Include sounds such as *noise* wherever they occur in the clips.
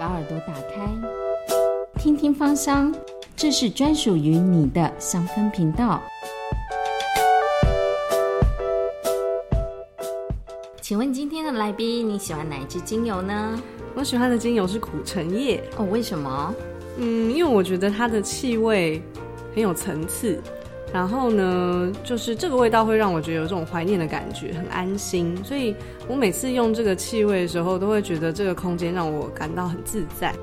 把耳朵打开，听听芳香，这是专属于你的香氛频道。请问今天的来宾，你喜欢哪一支精油呢？我喜欢的精油是苦橙叶哦，为什么？嗯，因为我觉得它的气味很有层次。然后呢，就是这个味道会让我觉得有这种怀念的感觉，很安心。所以我每次用这个气味的时候，都会觉得这个空间让我感到很自在。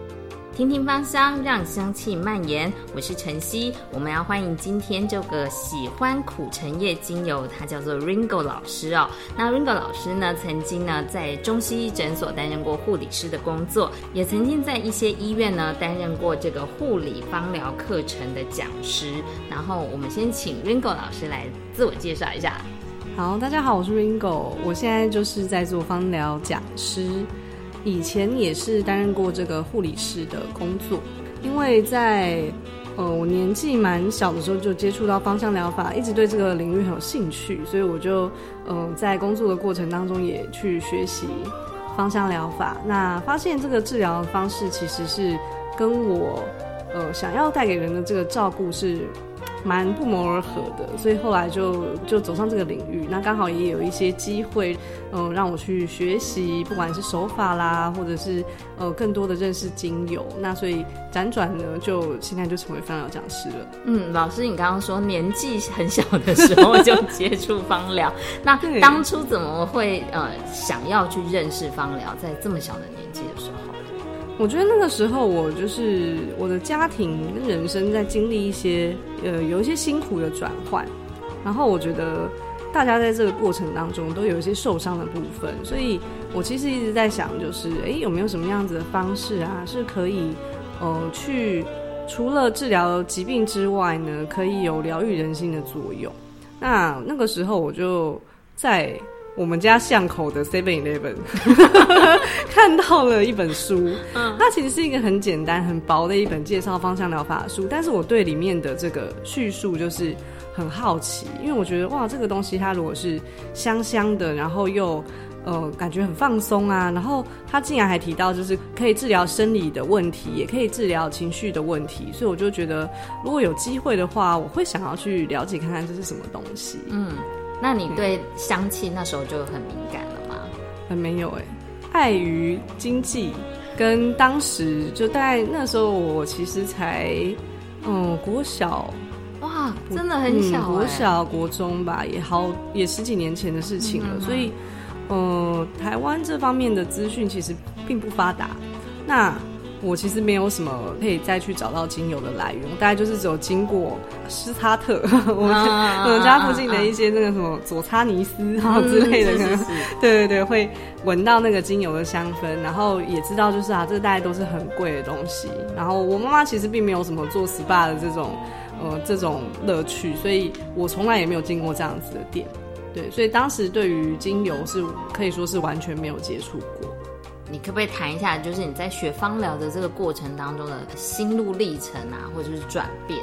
听听芳香，让香气蔓延。我是晨曦，我们要欢迎今天这个喜欢苦橙叶精油，它叫做 Ringo 老师哦。那 Ringo 老师呢，曾经呢在中西医诊所担任过护理师的工作，也曾经在一些医院呢担任过这个护理芳疗课程的讲师。然后我们先请 Ringo 老师来自我介绍一下。好，大家好，我是 Ringo，我现在就是在做芳疗讲师。以前也是担任过这个护理师的工作，因为在呃我年纪蛮小的时候就接触到芳香疗法，一直对这个领域很有兴趣，所以我就嗯在工作的过程当中也去学习芳香疗法。那发现这个治疗方式其实是跟我呃想要带给人的这个照顾是。蛮不谋而合的，所以后来就就走上这个领域。那刚好也有一些机会，嗯，让我去学习，不管是手法啦，或者是呃更多的认识精油。那所以辗转呢，就现在就成为芳疗讲师了。嗯，老师，你刚刚说年纪很小的时候就接触芳疗，那当初怎么会呃想要去认识芳疗，在这么小的年纪的时候？我觉得那个时候，我就是我的家庭跟人生在经历一些呃有一些辛苦的转换，然后我觉得大家在这个过程当中都有一些受伤的部分，所以我其实一直在想，就是哎有没有什么样子的方式啊，是可以呃去除了治疗疾病之外呢，可以有疗愈人心的作用。那那个时候我就在。我们家巷口的 Seven Eleven *laughs* 看到了一本书，嗯，它其实是一个很简单、很薄的一本介绍芳香疗法书，但是我对里面的这个叙述就是很好奇，因为我觉得哇，这个东西它如果是香香的，然后又呃感觉很放松啊，然后它竟然还提到就是可以治疗生理的问题，也可以治疗情绪的问题，所以我就觉得如果有机会的话，我会想要去了解看看这是什么东西，嗯。那你对香气那时候就很敏感了吗？很没有哎，碍于经济，跟当时就大概那时候我其实才嗯国小，哇，真的很小，国小国中吧，也好也十几年前的事情了，所以嗯，台湾这方面的资讯其实并不发达，那。我其实没有什么可以再去找到精油的来源，大概就是只有经过施擦特，我 *laughs* 们我们家附近的一些那个什么佐擦尼斯啊之类的，*laughs* 可能对对对，会闻到那个精油的香氛，然后也知道就是啊，这大概都是很贵的东西。然后我妈妈其实并没有什么做 SPA 的这种呃这种乐趣，所以我从来也没有进过这样子的店。对，所以当时对于精油是可以说是完全没有接触过。你可不可以谈一下，就是你在学芳疗的这个过程当中的心路历程啊，或者是转变？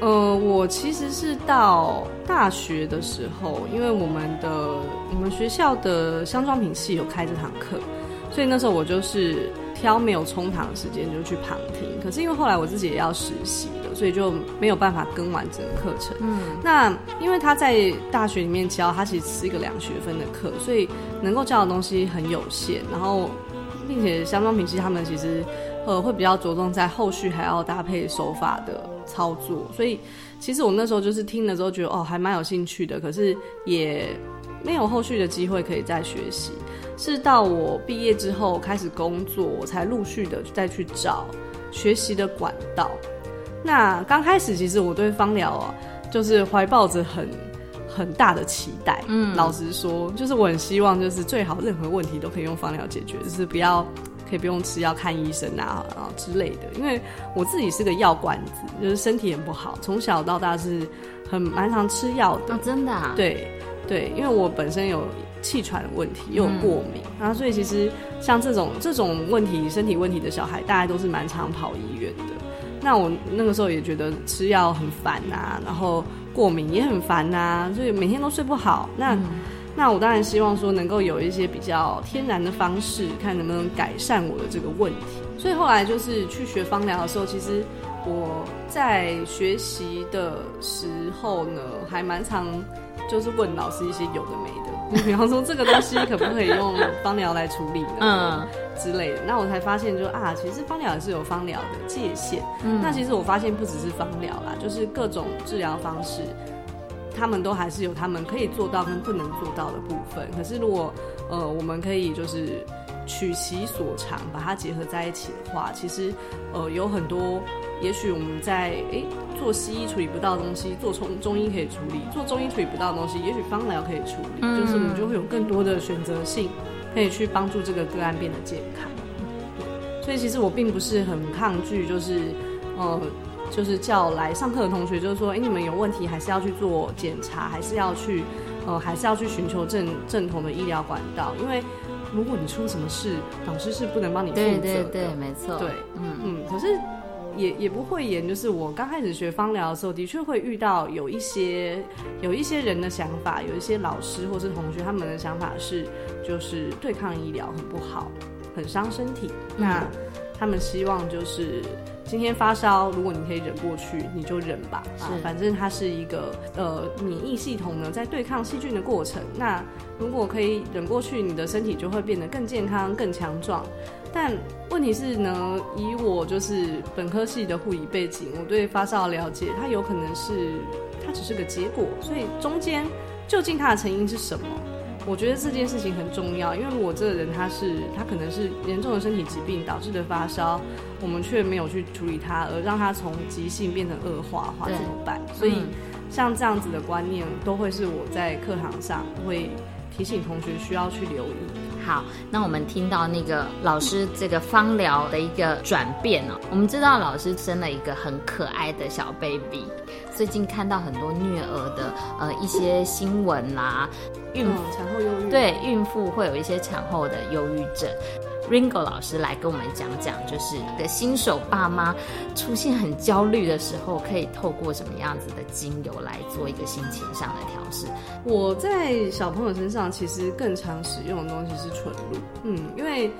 呃，我其实是到大学的时候，因为我们的我们学校的香妆品系有开这堂课，所以那时候我就是挑没有冲堂的时间就去旁听。可是因为后来我自己也要实习的，所以就没有办法跟完整个课程。嗯，那因为他在大学里面教，他其实是一个两学分的课，所以能够教的东西很有限。然后，并且香妆品系他们其实。呃，会比较着重在后续还要搭配手法的操作，所以其实我那时候就是听了之后觉得哦，还蛮有兴趣的，可是也没有后续的机会可以再学习。是到我毕业之后开始工作，我才陆续的再去找学习的管道。那刚开始其实我对芳疗啊，就是怀抱着很很大的期待。嗯，老实说，就是我很希望就是最好任何问题都可以用芳疗解决，就是不要。可以不用吃药看医生啊啊之类的，因为我自己是个药罐子，就是身体很不好，从小到大是很蛮常吃药的。真的？啊？对对，因为我本身有气喘的问题，又有过敏，然后所以其实像这种这种问题身体问题的小孩，大家都是蛮常跑医院的。那我那个时候也觉得吃药很烦呐，然后过敏也很烦呐，所以每天都睡不好。那那我当然希望说能够有一些比较天然的方式，看能不能改善我的这个问题。所以后来就是去学芳疗的时候，其实我在学习的时候呢，还蛮常就是问老师一些有的没的，比方说这个东西可不可以用芳疗来处理呢？嗯，之类的。那我才发现，就啊，其实芳疗也是有芳疗的界限。嗯，那其实我发现不只是芳疗啦，就是各种治疗方式。他们都还是有他们可以做到跟不能做到的部分。可是如果呃，我们可以就是取其所长，把它结合在一起的话，其实呃有很多，也许我们在诶做西医处理不到的东西，做中中医可以处理；做中医处理不到的东西，也许芳疗可以处理。就是我们就会有更多的选择性，可以去帮助这个个案变得健康。所以其实我并不是很抗拒，就是呃。就是叫来上课的同学，就是说，哎，你们有问题还是要去做检查，还是要去，呃，还是要去寻求正正统的医疗管道。因为如果你出什么事，老师是不能帮你负责的。对对对，没错。对，嗯嗯。可是也也不会演，就是我刚开始学芳疗的时候，的确会遇到有一些有一些人的想法，有一些老师或是同学他们的想法是，就是对抗医疗很不好，很伤身体。那他们希望就是。今天发烧，如果你可以忍过去，你就忍吧。啊，反正它是一个呃免疫系统呢在对抗细菌的过程。那如果可以忍过去，你的身体就会变得更健康、更强壮。但问题是呢，以我就是本科系的护理背景，我对发烧的了解，它有可能是它只是个结果。所以中间究竟它的成因是什么？我觉得这件事情很重要，因为我这个人他是他可能是严重的身体疾病导致的发烧，我们却没有去处理它，而让它从急性变成恶化，话怎么办？所以像这样子的观念，都会是我在课堂上会提醒同学需要去留意。好，那我们听到那个老师这个芳疗的一个转变哦，我们知道老师生了一个很可爱的小 baby，最近看到很多虐儿的呃一些新闻啦，孕妇产后忧郁，对，孕妇会有一些产后的忧郁症。Ringo 老师来跟我们讲讲，就是的新手爸妈出现很焦虑的时候，可以透过什么样子的精油来做一个心情上的调试。我在小朋友身上其实更常使用的东西是纯露，嗯，因为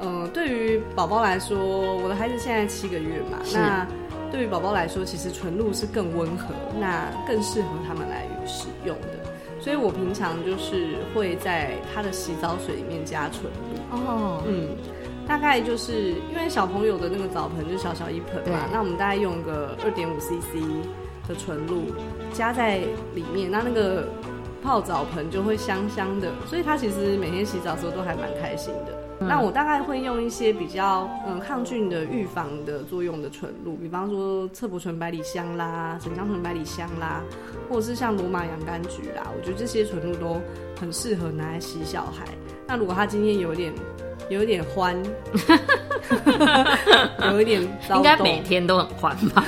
呃，对于宝宝来说，我的孩子现在七个月嘛，那对于宝宝来说，其实纯露是更温和，那更适合他们来使用的。所以我平常就是会在他的洗澡水里面加纯露哦，嗯，大概就是因为小朋友的那个澡盆就小小一盆嘛，那我们大概用个二点五 CC 的纯露加在里面，那那个泡澡盆就会香香的，所以他其实每天洗澡的时候都还蛮开心的。那我大概会用一些比较嗯抗菌的预防的作用的纯露，比方说侧柏醇百里香啦、沈香醇百里香啦，或者是像罗马洋甘菊啦，我觉得这些纯露都很适合拿来洗小孩。那如果他今天有点有一点欢，*laughs* 有一点 *laughs* 应该每天都很欢吧？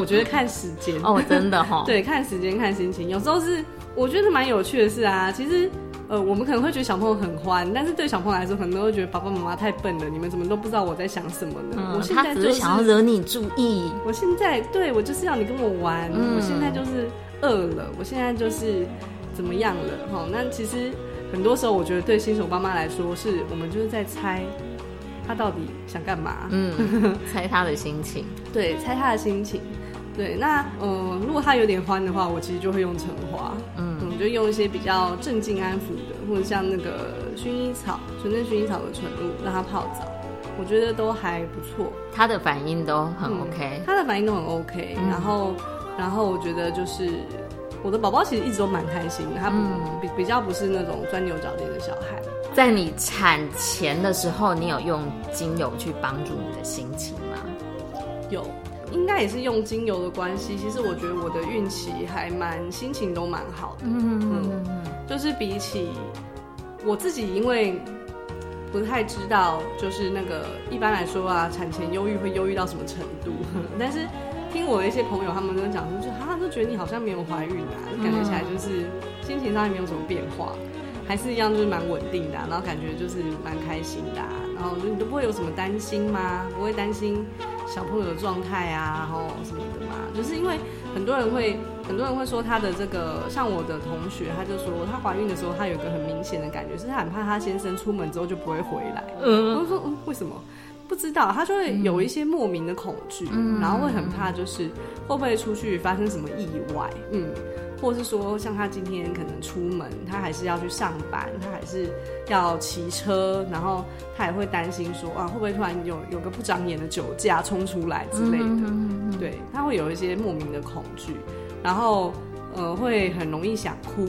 我觉得看时间哦，真的哈，对，看时间看心情，有时候是我觉得蛮有趣的事啊，其实。呃，我们可能会觉得小朋友很欢，但是对小朋友来说，可能都会觉得爸爸妈妈太笨了。你们怎么都不知道我在想什么呢？我现在就是想要惹你注意。我现在对我就是要你跟我玩。我现在就是饿了，我现在就是怎么样了？哈，那其实很多时候，我觉得对新手爸妈来说，是我们就是在猜他到底想干嘛。嗯，*laughs* 猜他的心情。对，猜他的心情。对，那嗯，如果他有点欢的话，我其实就会用橙花，嗯，我就用一些比较镇静安抚的，或者像那个薰衣草、纯正薰衣草的纯露，让他泡澡，我觉得都还不错。他的反应都很 OK，他的反应都很 OK。然后，然后我觉得就是我的宝宝其实一直都蛮开心的，他不比比较不是那种钻牛角尖的小孩。在你产前的时候，你有用精油去帮助你的心情吗？有。应该也是用精油的关系，其实我觉得我的运气还蛮，心情都蛮好的。嗯嗯嗯，就是比起我自己，因为不太知道，就是那个一般来说啊，产前忧郁会忧郁到什么程度。*laughs* 但是听我的一些朋友他们都讲说，就哈都觉得你好像没有怀孕啊，感觉起来就是心情上也没有什么变化，还是一样就是蛮稳定的，然后感觉就是蛮开心的，然后你都不会有什么担心吗？不会担心？小朋友的状态啊，然后什么的嘛，就是因为很多人会很多人会说她的这个，像我的同学，她就说她怀孕的时候，她有一个很明显的感觉，是她很怕她先生出门之后就不会回来。嗯，我就说嗯，为什么？不知道，她就会有一些莫名的恐惧，然后会很怕，就是会不会出去发生什么意外？嗯。或是说，像他今天可能出门，他还是要去上班，他还是要骑车，然后他也会担心说，啊，会不会突然有有个不长眼的酒驾冲出来之类的？对，他会有一些莫名的恐惧，然后呃，会很容易想哭，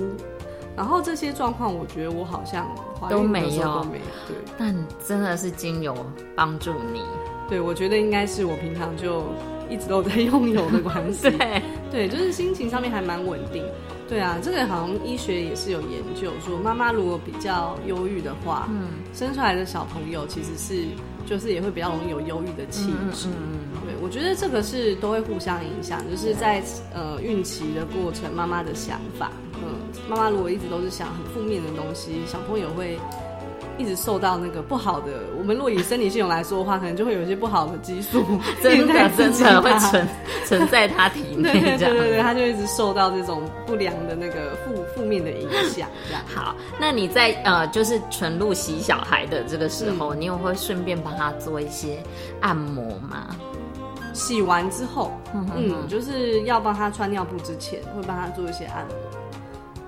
然后这些状况，我觉得我好像都没有，都没有。对，但真的是精油帮助你。对，我觉得应该是我平常就。一直都在 *laughs* 用油的关系，*laughs* 对对，就是心情上面还蛮稳定。对啊，这个好像医学也是有研究说，妈妈如果比较忧郁的话，嗯，生出来的小朋友其实是就是也会比较容易有忧郁的气质。嗯对，我觉得这个是都会互相影响，就是在呃孕期的过程，妈妈的想法，嗯，妈妈如果一直都是想很负面的东西，小朋友会。一直受到那个不好的，我们若以生理系统来说的话，可能就会有一些不好的激素，*laughs* 真的真的会存存在他体内，对对对，他就一直受到这种不良的那个负负面的影响。这样 *laughs* 好，那你在呃，就是纯露洗小孩的这个时候，你有会顺便帮他做一些按摩吗？洗完之后，嗯，就是要帮他穿尿布之前，会帮他做一些按摩。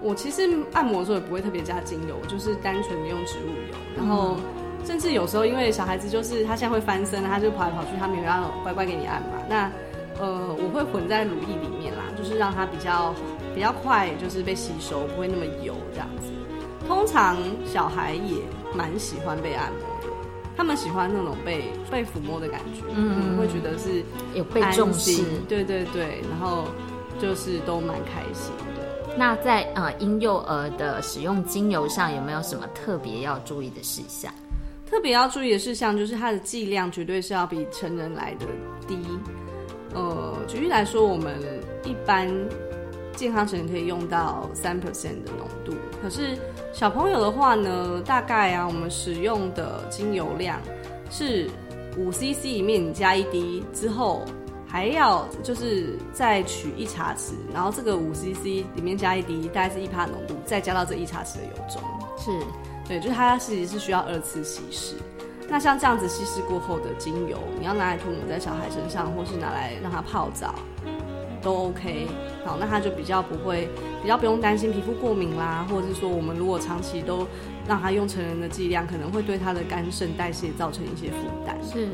我其实按摩的时候也不会特别加精油，就是单纯的用植物油。然后，甚至有时候因为小孩子就是他现在会翻身，他就跑来跑去，他没有要乖乖给你按嘛。那呃，我会混在乳液里面啦，就是让它比较比较快，就是被吸收，不会那么油这样子。通常小孩也蛮喜欢被按摩的，他们喜欢那种被被抚摸的感觉，嗯，会觉得是有被重视，对对对，然后就是都蛮开心。那在呃婴幼儿的使用精油上有没有什么特别要注意的事项？特别要注意的事项就是它的剂量绝对是要比成人来的低。呃，举例来说，我们一般健康成人可以用到三 percent 的浓度，可是小朋友的话呢，大概啊，我们使用的精油量是五 cc 里面加一滴之后。还要就是再取一茶匙，然后这个五 CC 里面加一滴，大概是一帕浓度，再加到这一茶匙的油中。是，对，就是它其实是需要二次稀释。那像这样子稀释过后的精油，你要拿来涂抹在小孩身上，或是拿来让他泡澡，都 OK。好，那他就比较不会，比较不用担心皮肤过敏啦，或者是说我们如果长期都让他用成人的剂量，可能会对他的肝肾代谢造成一些负担。是。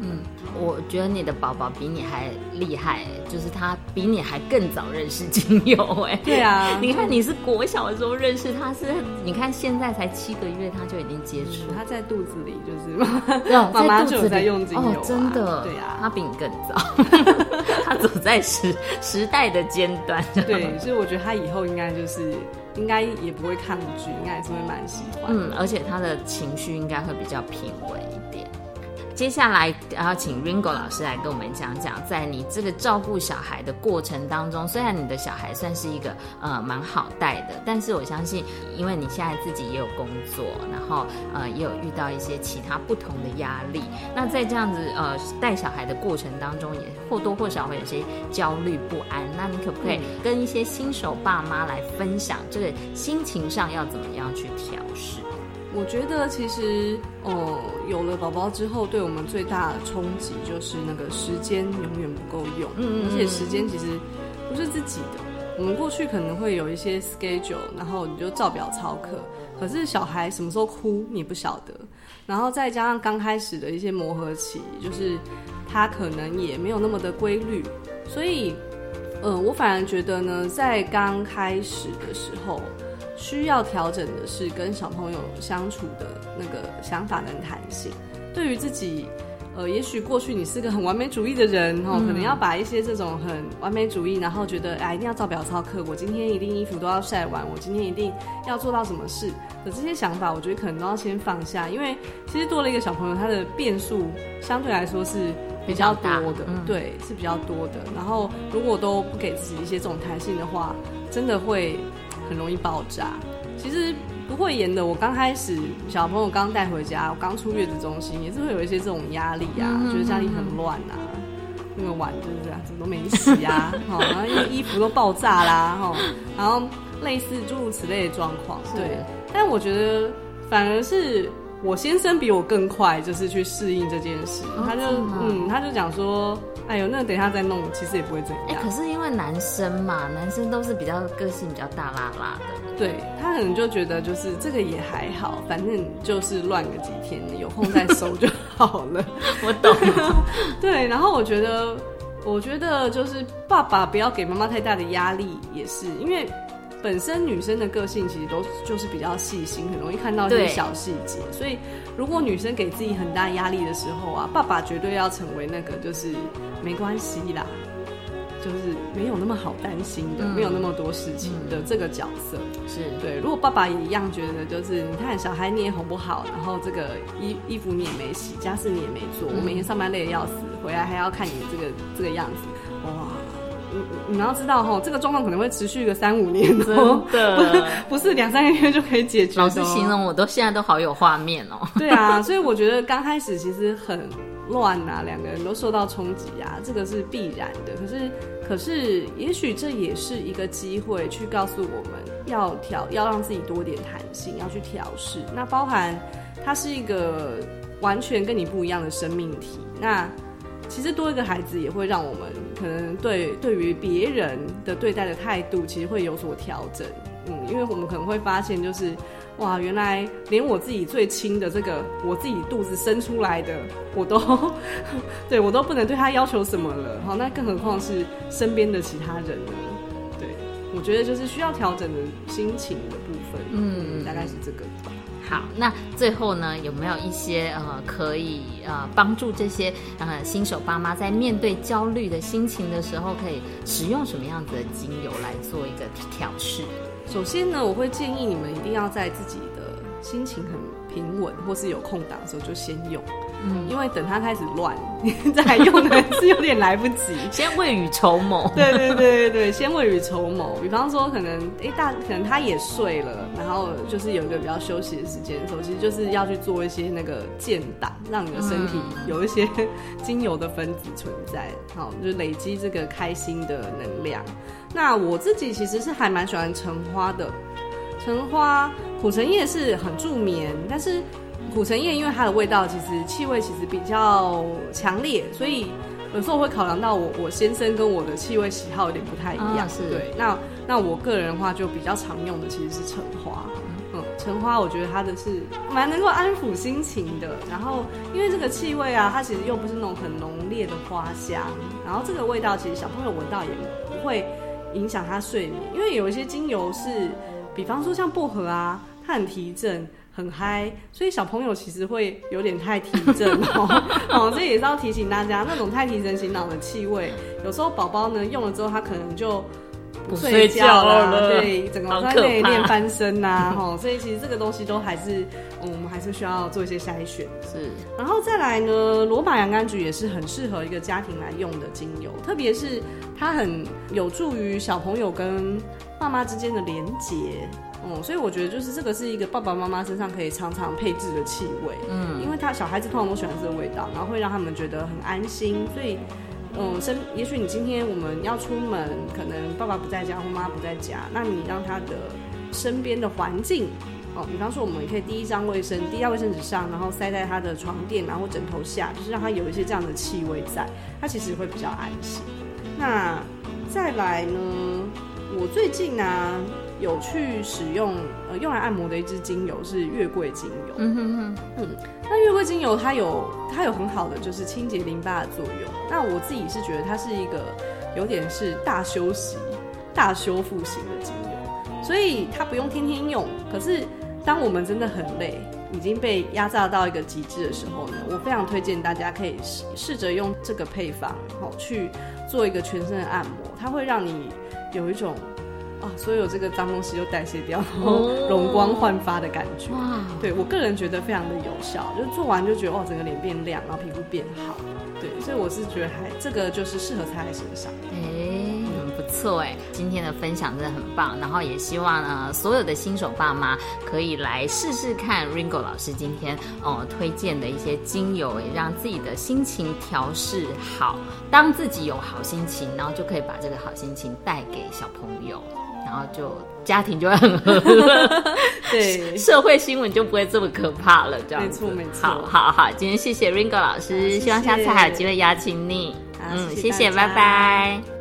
嗯，我觉得你的宝宝比你还厉害，就是他比你还更早认识精油哎。对啊，*laughs* 你看你是国小的时候认识他，是你看现在才七个月他就已经接触，他在肚子里就是 *laughs* 妈妈就在用精油，真的，对啊，他比你更早，*laughs* 他走在时时代的尖端。对，所以我觉得他以后应该就是应该也不会抗拒，应该还是会蛮喜欢。嗯，而且他的情绪应该会比较平稳。接下来要请 Ringo 老师来跟我们讲讲，在你这个照顾小孩的过程当中，虽然你的小孩算是一个呃蛮好带的，但是我相信，因为你现在自己也有工作，然后呃也有遇到一些其他不同的压力，那在这样子呃带小孩的过程当中，也或多或少会有些焦虑不安。那你可不可以跟一些新手爸妈来分享，这个心情上要怎么样去调试？我觉得其实，哦，有了宝宝之后，对我们最大的冲击就是那个时间永远不够用。嗯而且时间其实不是自己的，我们过去可能会有一些 schedule，然后你就照表操课。可是小孩什么时候哭你不晓得，然后再加上刚开始的一些磨合期，就是他可能也没有那么的规律，所以，呃，我反而觉得呢，在刚开始的时候。需要调整的是跟小朋友相处的那个想法跟弹性。对于自己，呃，也许过去你是个很完美主义的人，哦，可能要把一些这种很完美主义，然后觉得哎，一定要照表操课，我今天一定衣服都要晒完，我今天一定要做到什么事的这些想法，我觉得可能都要先放下，因为其实多了一个小朋友，他的变数相对来说是比较多的，对，是比较多的。然后如果都不给自己一些这种弹性的话，真的会。很容易爆炸。其实不会演的，我刚开始小朋友刚带回家，我刚出月子中心，也是会有一些这种压力啊，觉得家里很乱啊。那个碗就是这样子都没洗啊，哈，*laughs* 然后衣服都爆炸啦，哈，然后类似诸如此类的状况，对。但我觉得反而是我先生比我更快，就是去适应这件事，他就嗯，他就讲说。哎呦，那等一下再弄，其实也不会怎样。哎，可是因为男生嘛，男生都是比较个性比较大辣辣的，对他可能就觉得就是这个也还好，反正就是乱个几天，有空再收就好了。*laughs* 我懂。*laughs* 对，然后我觉得，我觉得就是爸爸不要给妈妈太大的压力，也是因为。本身女生的个性其实都就是比较细心，很容易看到一些小细节。所以，如果女生给自己很大压力的时候啊，爸爸绝对要成为那个就是没关系啦，就是没有那么好担心的，没有那么多事情的这个角色。是对。如果爸爸也一样觉得，就是你看小孩你也哄不好，然后这个衣衣服你也没洗，家事你也没做，我每天上班累得要死，回来还要看你这个这个样子，哇！你你要知道哈，这个状况可能会持续个三五年，真的不是两三个月就可以解决。老师形容我都现在都好有画面哦。对啊，所以我觉得刚开始其实很乱啊，两个人都受到冲击啊，这个是必然的。可是可是，也许这也是一个机会，去告诉我们要调，要让自己多点弹性，要去调试。那包含它是一个完全跟你不一样的生命体，那。其实多一个孩子也会让我们可能对对于别人的对待的态度，其实会有所调整。嗯，因为我们可能会发现，就是哇，原来连我自己最亲的这个我自己肚子生出来的，我都 *laughs* 对我都不能对他要求什么了。好，那更何况是身边的其他人呢？对，我觉得就是需要调整的心情的部分。嗯，大概是这个。好，那最后呢，有没有一些呃可以呃帮助这些呃新手爸妈在面对焦虑的心情的时候，可以使用什么样子的精油来做一个调试？首先呢，我会建议你们一定要在自己的心情很平稳或是有空档的时候就先用。嗯，因为等他开始乱，*laughs* 再用的是有点来不及。*laughs* 先未雨绸缪。*laughs* 对对对对对，先未雨绸缪。比方说，可能哎大，可能他也睡了，然后就是有一个比较休息的时间的时候，其实就是要去做一些那个建档，让你的身体有一些精油的分子存在，好，就累积这个开心的能量。那我自己其实是还蛮喜欢橙花的，橙花苦橙叶是很助眠，但是。苦橙叶因为它的味道其实气味其实比较强烈，所以有时候会考量到我我先生跟我的气味喜好有点不太一样。是对，那那我个人的话就比较常用的其实是橙花。嗯，橙花我觉得它的是蛮能够安抚心情的。然后因为这个气味啊，它其实又不是那种很浓烈的花香，然后这个味道其实小朋友闻到也不会影响他睡眠。因为有一些精油是，比方说像薄荷啊，它很提振。很嗨，所以小朋友其实会有点太提振哦。*laughs* 哦，这也是要提醒大家，那种太提神醒脑的气味，有时候宝宝呢用了之后，他可能就不睡觉了，对，整个在内练翻身呐，哈。所以其实这个东西都还是，我们还是需要做一些筛选。是，然后再来呢，罗马洋甘菊也是很适合一个家庭来用的精油，特别是它很有助于小朋友跟爸妈之间的连结。嗯，所以我觉得就是这个是一个爸爸妈妈身上可以常常配置的气味，嗯，因为他小孩子通常都喜欢这个味道，然后会让他们觉得很安心。所以，嗯，身也许你今天我们要出门，可能爸爸不在家或妈妈不在家，那你让他的身边的环境，哦，比方说我们可以第一张卫生，第一张卫生纸上，然后塞在他的床垫，然后枕头下，就是让他有一些这样的气味在，他其实会比较安心。那再来呢，我最近呢。有去使用呃用来按摩的一支精油是月桂精油，嗯哼哼，嗯，那月桂精油它有它有很好的就是清洁淋巴的作用。那我自己是觉得它是一个有点是大休息、大修复型的精油，所以它不用天天用。可是当我们真的很累，已经被压榨到一个极致的时候呢，我非常推荐大家可以试试着用这个配方，好去做一个全身的按摩，它会让你有一种。啊，所有这个脏东西就代谢掉，然后容光焕发的感觉。哇，对我个人觉得非常的有效，就做完就觉得哇，整个脸变亮，然后皮肤变好。对，所以我是觉得还这个就是适合擦在身上。哎，不错哎，今天的分享真的很棒，然后也希望呢所有的新手爸妈可以来试试看 Ringo 老师今天哦推荐的一些精油，也让自己的心情调试好，当自己有好心情，然后就可以把这个好心情带给小朋友，然后就家庭就会很和乐，*laughs* 对，社会新闻就不会这么可怕了，这样没错没错。好好好，今天谢谢 Ringo 老师，希望下次还有机会邀请你。嗯，谢谢，拜拜。